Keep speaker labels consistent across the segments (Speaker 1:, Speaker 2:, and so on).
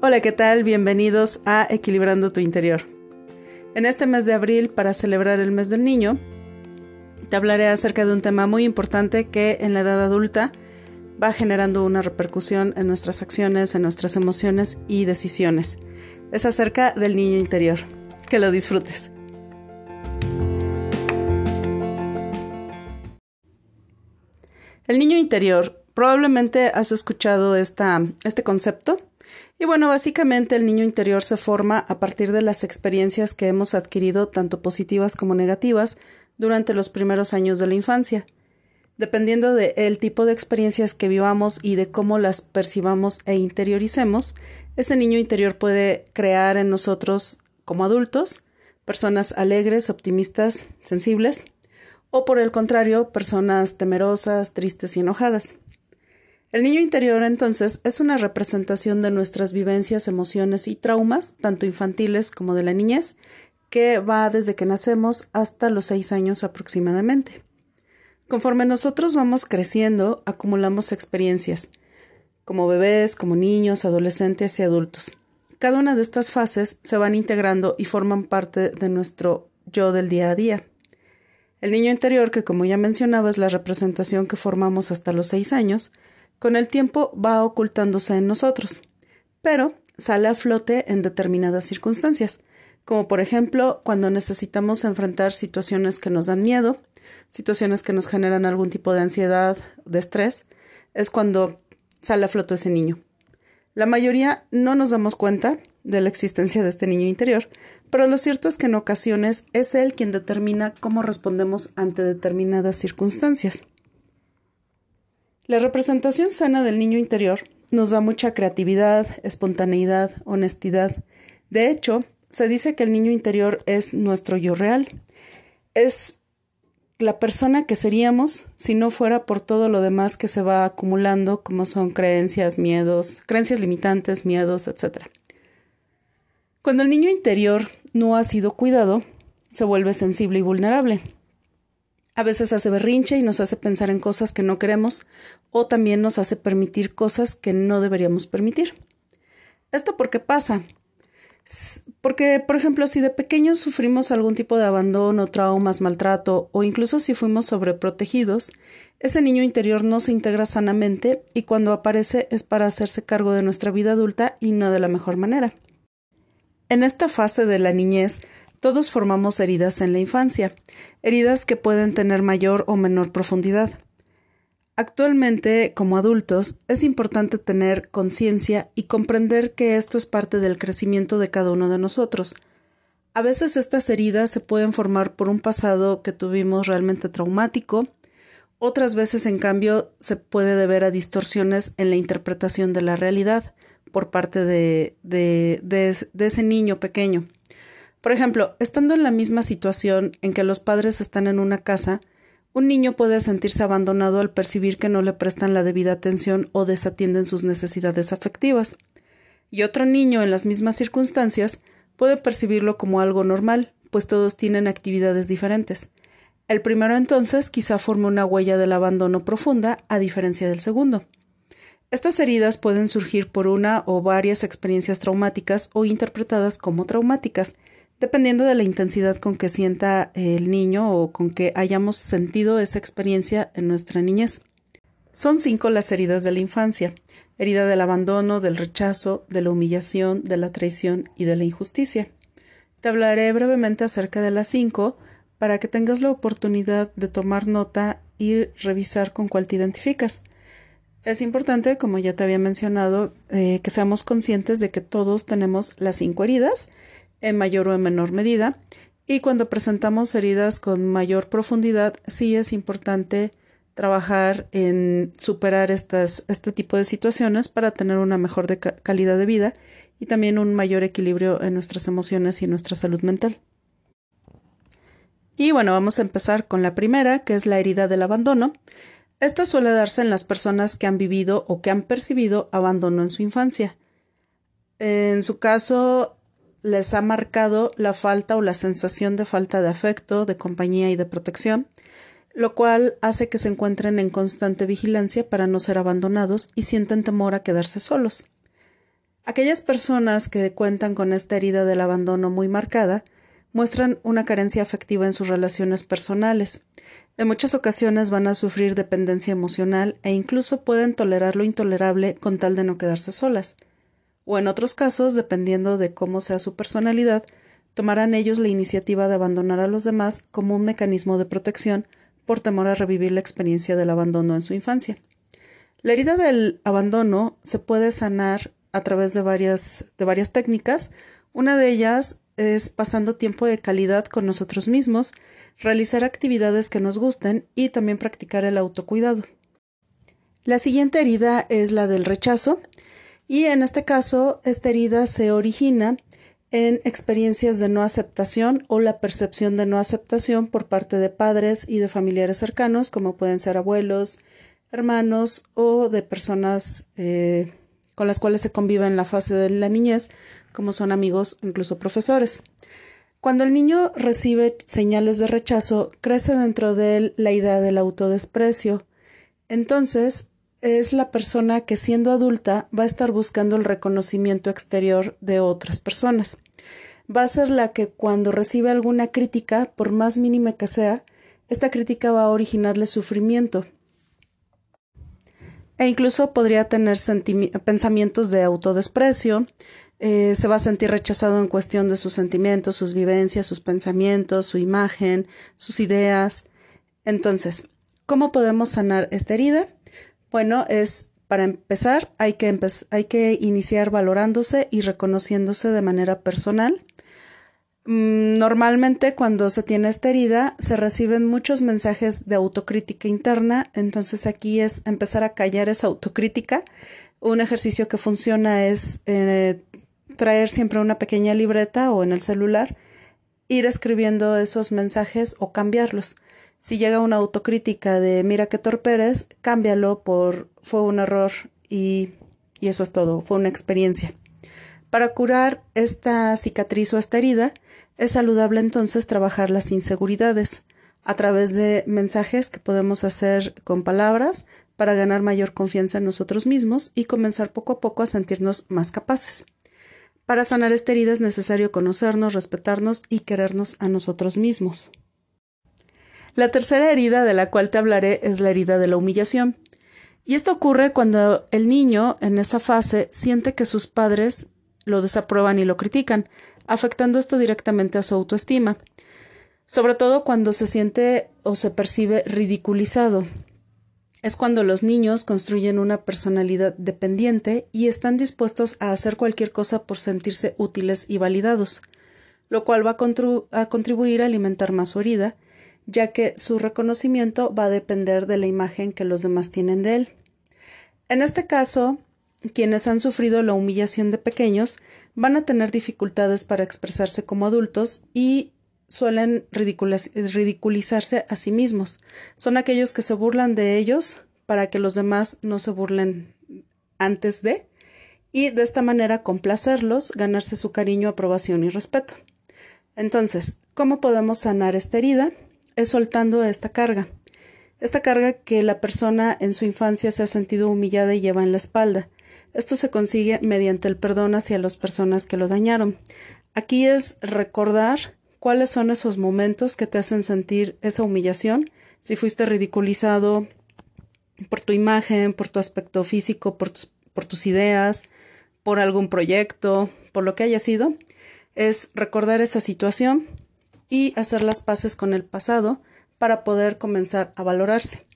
Speaker 1: Hola, ¿qué tal? Bienvenidos a Equilibrando tu Interior. En este mes de abril, para celebrar el mes del niño, te hablaré acerca de un tema muy importante que en la edad adulta va generando una repercusión en nuestras acciones, en nuestras emociones y decisiones. Es acerca del niño interior. Que lo disfrutes. El niño interior. Probablemente has escuchado esta, este concepto y bueno, básicamente el niño interior se forma a partir de las experiencias que hemos adquirido, tanto positivas como negativas, durante los primeros años de la infancia. Dependiendo del tipo de experiencias que vivamos y de cómo las percibamos e interioricemos, ese niño interior puede crear en nosotros, como adultos, personas alegres, optimistas, sensibles, o por el contrario, personas temerosas, tristes y enojadas. El niño interior entonces es una representación de nuestras vivencias, emociones y traumas, tanto infantiles como de la niñez, que va desde que nacemos hasta los seis años aproximadamente. Conforme nosotros vamos creciendo, acumulamos experiencias, como bebés, como niños, adolescentes y adultos. Cada una de estas fases se van integrando y forman parte de nuestro yo del día a día. El niño interior, que como ya mencionaba es la representación que formamos hasta los seis años, con el tiempo va ocultándose en nosotros, pero sale a flote en determinadas circunstancias, como por ejemplo cuando necesitamos enfrentar situaciones que nos dan miedo, situaciones que nos generan algún tipo de ansiedad, de estrés, es cuando sale a flote ese niño. La mayoría no nos damos cuenta de la existencia de este niño interior, pero lo cierto es que en ocasiones es él quien determina cómo respondemos ante determinadas circunstancias. La representación sana del niño interior nos da mucha creatividad, espontaneidad, honestidad. De hecho, se dice que el niño interior es nuestro yo real. Es la persona que seríamos si no fuera por todo lo demás que se va acumulando, como son creencias, miedos, creencias limitantes, miedos, etc. Cuando el niño interior no ha sido cuidado, se vuelve sensible y vulnerable. A veces hace berrinche y nos hace pensar en cosas que no queremos o también nos hace permitir cosas que no deberíamos permitir. ¿Esto por qué pasa? Porque, por ejemplo, si de pequeños sufrimos algún tipo de abandono, traumas, maltrato o incluso si fuimos sobreprotegidos, ese niño interior no se integra sanamente y cuando aparece es para hacerse cargo de nuestra vida adulta y no de la mejor manera. En esta fase de la niñez todos formamos heridas en la infancia, heridas que pueden tener mayor o menor profundidad. Actualmente, como adultos, es importante tener conciencia y comprender que esto es parte del crecimiento de cada uno de nosotros. A veces estas heridas se pueden formar por un pasado que tuvimos realmente traumático, otras veces, en cambio, se puede deber a distorsiones en la interpretación de la realidad por parte de, ese niño pequeño. Por ejemplo, estando en la misma situación en que los padres están en una casa, un niño puede sentirse abandonado al percibir que no le prestan la debida atención o desatienden sus necesidades afectivas. Y otro niño en las mismas circunstancias puede percibirlo como algo normal, pues todos tienen actividades diferentes. El primero entonces quizá forme una huella del abandono profunda, a diferencia del segundo. Estas heridas pueden surgir por una o varias experiencias traumáticas o interpretadas como traumáticas, dependiendo de la intensidad con que sienta el niño o con que hayamos sentido esa experiencia en nuestra niñez. Son cinco las heridas de la infancia herida del abandono, del rechazo, de la humillación, de la traición y de la injusticia. Te hablaré brevemente acerca de las cinco para que tengas la oportunidad de tomar nota y revisar con cuál te identificas. Es importante, como ya te había mencionado, eh, que seamos conscientes de que todos tenemos las cinco heridas en mayor o en menor medida. Y cuando presentamos heridas con mayor profundidad, sí es importante trabajar en superar estas, este tipo de situaciones para tener una mejor calidad de vida y también un mayor equilibrio en nuestras emociones y nuestra salud mental. Y bueno, vamos a empezar con la primera, que es la herida del abandono. Esta suele darse en las personas que han vivido o que han percibido abandono en su infancia. En su caso, les ha marcado la falta o la sensación de falta de afecto, de compañía y de protección, lo cual hace que se encuentren en constante vigilancia para no ser abandonados y sienten temor a quedarse solos. Aquellas personas que cuentan con esta herida del abandono muy marcada muestran una carencia afectiva en sus relaciones personales. En muchas ocasiones van a sufrir dependencia emocional e incluso pueden tolerar lo intolerable con tal de no quedarse solas. O en otros casos, dependiendo de cómo sea su personalidad, tomarán ellos la iniciativa de abandonar a los demás como un mecanismo de protección por temor a revivir la experiencia del abandono en su infancia. La herida del abandono se puede sanar a través de varias, de varias técnicas. Una de ellas es pasando tiempo de calidad con nosotros mismos, realizar actividades que nos gusten y también practicar el autocuidado. La siguiente herida es la del rechazo y en este caso esta herida se origina en experiencias de no aceptación o la percepción de no aceptación por parte de padres y de familiares cercanos como pueden ser abuelos, hermanos o de personas eh, con las cuales se convive en la fase de la niñez, como son amigos, incluso profesores. Cuando el niño recibe señales de rechazo, crece dentro de él la idea del autodesprecio. Entonces, es la persona que siendo adulta va a estar buscando el reconocimiento exterior de otras personas. Va a ser la que cuando recibe alguna crítica, por más mínima que sea, esta crítica va a originarle sufrimiento, e incluso podría tener pensamientos de autodesprecio, eh, se va a sentir rechazado en cuestión de sus sentimientos, sus vivencias, sus pensamientos, su imagen, sus ideas. Entonces, ¿cómo podemos sanar esta herida? Bueno, es para empezar, hay que, hay que iniciar valorándose y reconociéndose de manera personal Mm, normalmente cuando se tiene esta herida se reciben muchos mensajes de autocrítica interna, entonces aquí es empezar a callar esa autocrítica. Un ejercicio que funciona es eh, traer siempre una pequeña libreta o en el celular, ir escribiendo esos mensajes o cambiarlos. Si llega una autocrítica de mira qué torpe eres, cámbialo por fue un error y, y eso es todo, fue una experiencia. Para curar esta cicatriz o esta herida, es saludable entonces trabajar las inseguridades a través de mensajes que podemos hacer con palabras para ganar mayor confianza en nosotros mismos y comenzar poco a poco a sentirnos más capaces. Para sanar esta herida es necesario conocernos, respetarnos y querernos a nosotros mismos. La tercera herida de la cual te hablaré es la herida de la humillación. Y esto ocurre cuando el niño en esa fase siente que sus padres lo desaprueban y lo critican, afectando esto directamente a su autoestima, sobre todo cuando se siente o se percibe ridiculizado. Es cuando los niños construyen una personalidad dependiente y están dispuestos a hacer cualquier cosa por sentirse útiles y validados, lo cual va a, contribuir a alimentar más su herida, ya que su reconocimiento va a depender de la imagen que los demás tienen de él. En este caso, quienes han sufrido la humillación de pequeños van a tener dificultades para expresarse como adultos y suelen ridiculizarse a sí mismos. Son aquellos que se burlan de ellos para que los demás no se burlen antes de y de esta manera complacerlos, ganarse su cariño, aprobación y respeto. Entonces, ¿cómo podemos sanar esta herida? Es soltando esta carga. Esta carga que la persona en su infancia se ha sentido humillada y lleva en la espalda. Esto se consigue mediante el perdón hacia las personas que lo dañaron. Aquí es recordar cuáles son esos momentos que te hacen sentir esa humillación, si fuiste ridiculizado por tu imagen, por tu aspecto físico, por tus, ideas, por algún proyecto, por lo que haya sido, es recordar esa situación y hacer las paces con el pasado para poder comenzar a valorarse.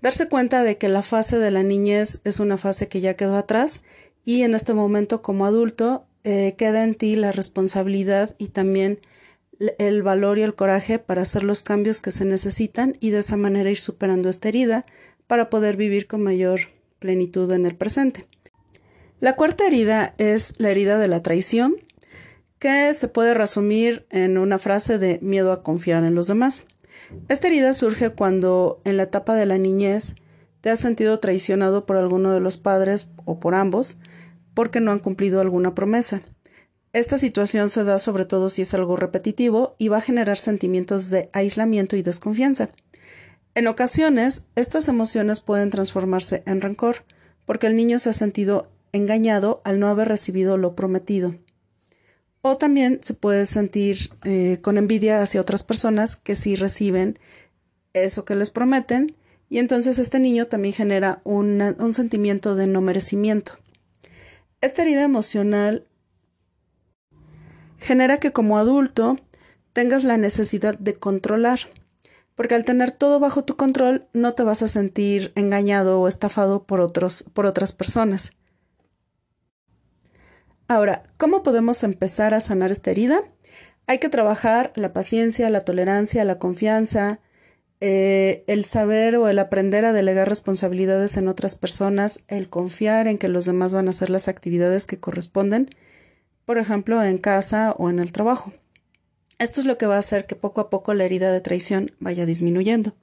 Speaker 1: Darse cuenta de que la fase de la niñez es una fase que ya quedó atrás y en este momento como adulto eh, queda en ti la responsabilidad y también el valor y el coraje para hacer los cambios que se necesitan y de esa manera ir superando esta herida para poder vivir con mayor plenitud en el presente. La cuarta herida es la herida de la traición, que se puede resumir en una frase de miedo a confiar en los demás. Esta herida surge cuando en la etapa de la niñez te has sentido traicionado por alguno de los padres o por ambos porque no han cumplido alguna promesa. Esta situación se da sobre todo si es algo repetitivo y va a generar sentimientos de aislamiento y desconfianza. En ocasiones, estas emociones pueden transformarse en rencor, porque el niño se ha sentido engañado al no haber recibido lo prometido. O también se puede sentir eh, con envidia hacia otras personas que sí reciben eso que les prometen y entonces este niño también genera un sentimiento de no merecimiento. Esta herida emocional genera que como adulto tengas la necesidad de controlar, porque al tener todo bajo tu control no te vas a sentir engañado o estafado por otros por otras personas. Ahora, ¿cómo podemos empezar a sanar esta herida? Hay que trabajar la paciencia, la tolerancia, la confianza, eh, el saber o el aprender a delegar responsabilidades en otras personas, el confiar en que los demás van a hacer las actividades que corresponden, por ejemplo, en casa o en el trabajo. Esto es lo que va a hacer que poco a poco la herida de traición vaya disminuyendo.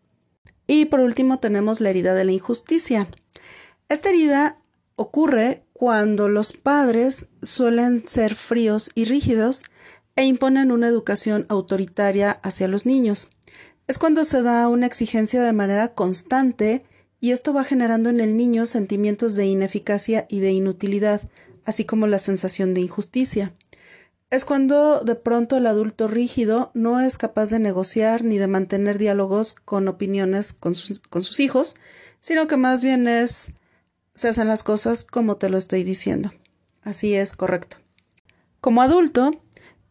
Speaker 1: Y por último tenemos la herida de la injusticia. Esta herida ocurre cuando los padres suelen ser fríos y rígidos e imponen una educación autoritaria hacia los niños es cuando se da una exigencia de manera constante y esto va generando en el niño sentimientos de ineficacia y de inutilidad, así como la sensación de injusticia. Es cuando de pronto el adulto rígido no es capaz de negociar ni de mantener diálogos con opiniones con sus, hijos, sino que más bien es se hacen las cosas como te lo estoy diciendo. Así es correcto. Como adulto,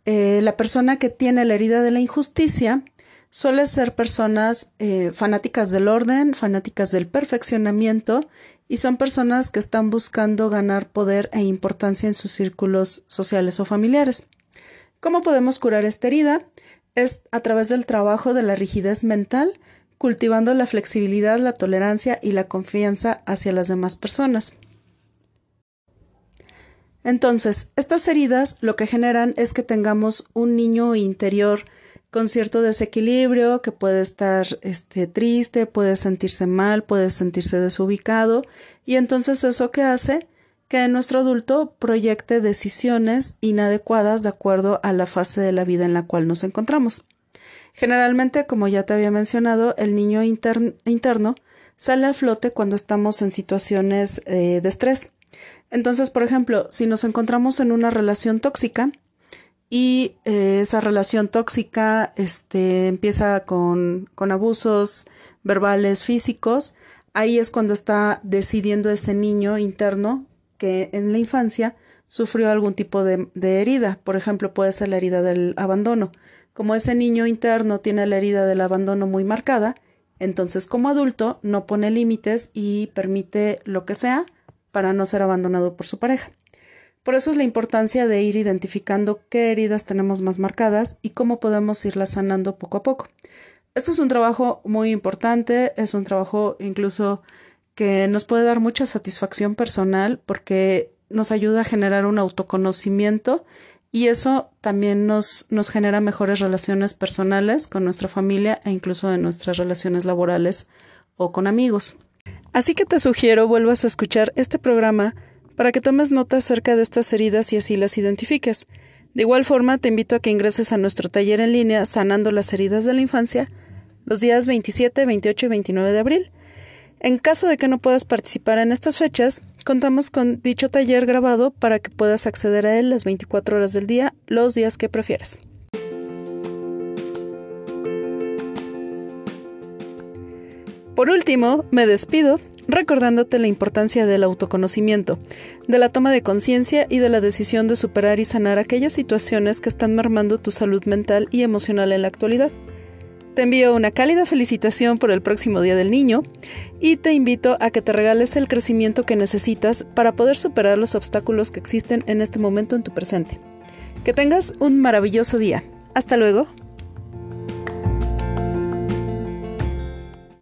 Speaker 1: eh, la persona que tiene la herida de la injusticia suele ser personas eh, fanáticas del orden, fanáticas del perfeccionamiento y son personas que están buscando ganar poder e importancia en sus círculos sociales o familiares. ¿Cómo podemos curar esta herida? Es a través del trabajo de la rigidez mental, cultivando la flexibilidad, la tolerancia y la confianza hacia las demás personas. Entonces, estas heridas lo que generan es que tengamos un niño interior con cierto desequilibrio, que puede estar este, triste, puede sentirse mal, puede sentirse desubicado, y entonces eso que hace que nuestro adulto proyecte decisiones inadecuadas de acuerdo a la fase de la vida en la cual nos encontramos. Generalmente, como ya te había mencionado, el niño interno sale a flote cuando estamos en situaciones eh, de estrés. Entonces, por ejemplo, si nos encontramos en una relación tóxica, y eh, esa relación tóxica este, empieza con, con abusos verbales, físicos. Ahí es cuando está decidiendo ese niño interno que en la infancia sufrió algún tipo de, de, herida. Por ejemplo, puede ser la herida del abandono. Como ese niño interno tiene la herida del abandono muy marcada, entonces como adulto no pone límites y permite lo que sea para no ser abandonado por su pareja. Por eso es la importancia de ir identificando qué heridas tenemos más marcadas y cómo podemos irlas sanando poco a poco. Este es un trabajo muy importante, es un trabajo incluso que nos puede dar mucha satisfacción personal porque nos ayuda a generar un autoconocimiento y eso también nos, nos genera mejores relaciones personales con nuestra familia e incluso en nuestras relaciones laborales o con amigos. Así que te sugiero vuelvas a escuchar este programa para que tomes nota acerca de estas heridas y así las identifiques. De igual forma, te invito a que ingreses a nuestro taller en línea Sanando las heridas de la infancia los días 27, 28 y 29 de abril. En caso de que no puedas participar en estas fechas, contamos con dicho taller grabado para que puedas acceder a él las 24 horas del día, los días que prefieras. Por último, me despido recordándote la importancia del autoconocimiento, de la toma de conciencia y de la decisión de superar y sanar aquellas situaciones que están mermando tu salud mental y emocional en la actualidad. Te envío una cálida felicitación por el próximo Día del Niño y te invito a que te regales el crecimiento que necesitas para poder superar los obstáculos que existen en este momento en tu presente. Que tengas un maravilloso día. Hasta luego.